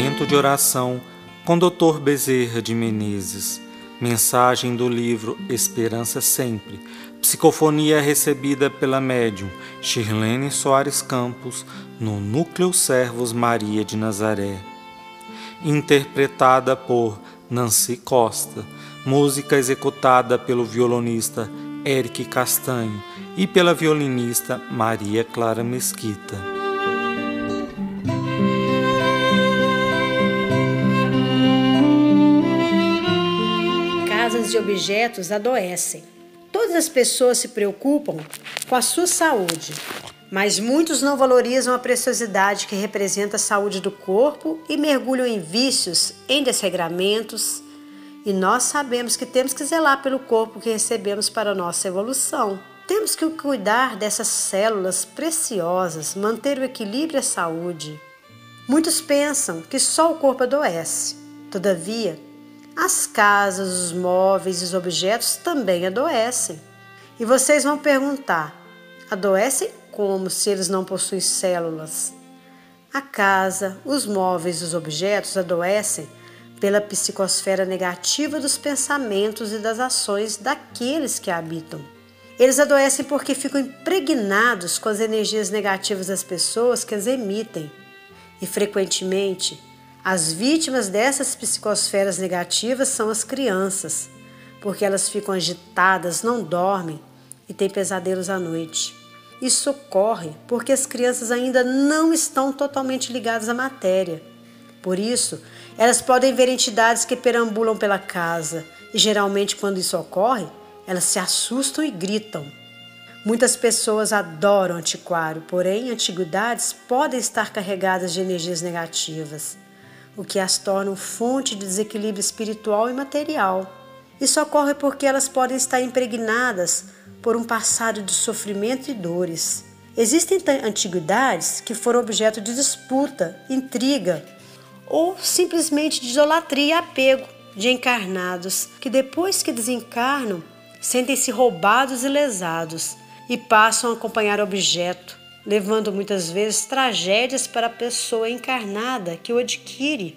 Momento de oração com Dr. Bezerra de Menezes. Mensagem do livro Esperança Sempre. Psicofonia recebida pela médium Shirlene Soares Campos no Núcleo Servos Maria de Nazaré. Interpretada por Nancy Costa. Música executada pelo violonista Eric Castanho e pela violinista Maria Clara Mesquita. E objetos adoecem. Todas as pessoas se preocupam com a sua saúde, mas muitos não valorizam a preciosidade que representa a saúde do corpo e mergulham em vícios, em desregramentos. E nós sabemos que temos que zelar pelo corpo que recebemos para a nossa evolução. Temos que cuidar dessas células preciosas, manter o equilíbrio e a saúde. Muitos pensam que só o corpo adoece. Todavia, as casas, os móveis os objetos também adoecem. E vocês vão perguntar: adoecem como se eles não possuem células? A casa, os móveis os objetos adoecem pela psicosfera negativa dos pensamentos e das ações daqueles que a habitam. Eles adoecem porque ficam impregnados com as energias negativas das pessoas que as emitem e frequentemente as vítimas dessas psicosferas negativas são as crianças, porque elas ficam agitadas, não dormem e têm pesadelos à noite. Isso ocorre porque as crianças ainda não estão totalmente ligadas à matéria. Por isso, elas podem ver entidades que perambulam pela casa e geralmente, quando isso ocorre, elas se assustam e gritam. Muitas pessoas adoram antiquário, porém, antiguidades podem estar carregadas de energias negativas o que as torna fonte de desequilíbrio espiritual e material. Isso ocorre porque elas podem estar impregnadas por um passado de sofrimento e dores. Existem antiguidades que foram objeto de disputa, intriga ou simplesmente de idolatria e apego de encarnados que, depois que desencarnam, sentem-se roubados e lesados e passam a acompanhar objeto, levando muitas vezes tragédias para a pessoa encarnada que o adquire.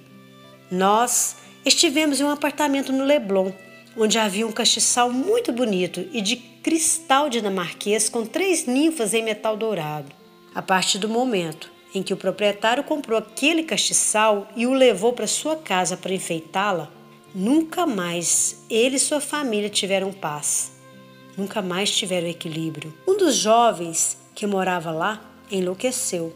Nós estivemos em um apartamento no Leblon, onde havia um castiçal muito bonito e de cristal dinamarquês com três ninfas em metal dourado. A partir do momento em que o proprietário comprou aquele castiçal e o levou para sua casa para enfeitá-la, nunca mais ele e sua família tiveram paz. Nunca mais tiveram equilíbrio. Um dos jovens que morava lá, enlouqueceu.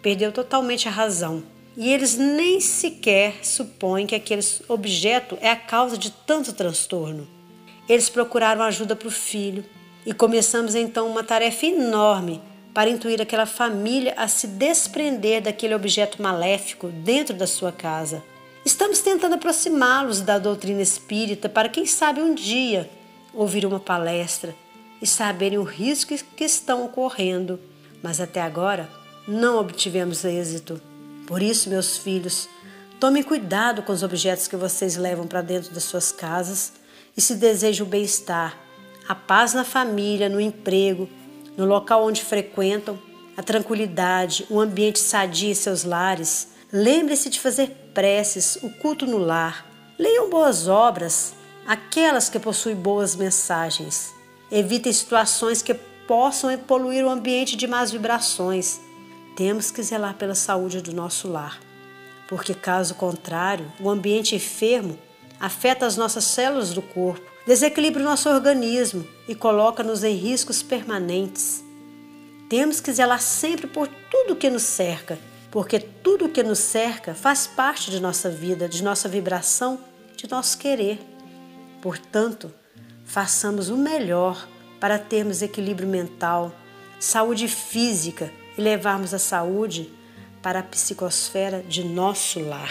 Perdeu totalmente a razão. E eles nem sequer supõem que aquele objeto é a causa de tanto transtorno. Eles procuraram ajuda para o filho e começamos então uma tarefa enorme para intuir aquela família a se desprender daquele objeto maléfico dentro da sua casa. Estamos tentando aproximá-los da doutrina espírita para, quem sabe, um dia ouvir uma palestra e saberem o risco que estão ocorrendo, mas até agora não obtivemos êxito. Por isso, meus filhos, tomem cuidado com os objetos que vocês levam para dentro das suas casas e se desejam o bem-estar, a paz na família, no emprego, no local onde frequentam, a tranquilidade, um ambiente sadio em seus lares. Lembre-se de fazer preces, o culto no lar. Leiam boas obras, aquelas que possuem boas mensagens. Evitem situações que possam poluir o ambiente de más vibrações. Temos que zelar pela saúde do nosso lar, porque caso contrário, o ambiente enfermo afeta as nossas células do corpo, desequilibra o nosso organismo e coloca-nos em riscos permanentes. Temos que zelar sempre por tudo que nos cerca, porque tudo que nos cerca faz parte de nossa vida, de nossa vibração, de nosso querer. Portanto, façamos o melhor para termos equilíbrio mental, saúde física e levarmos a saúde para a psicosfera de nosso lar.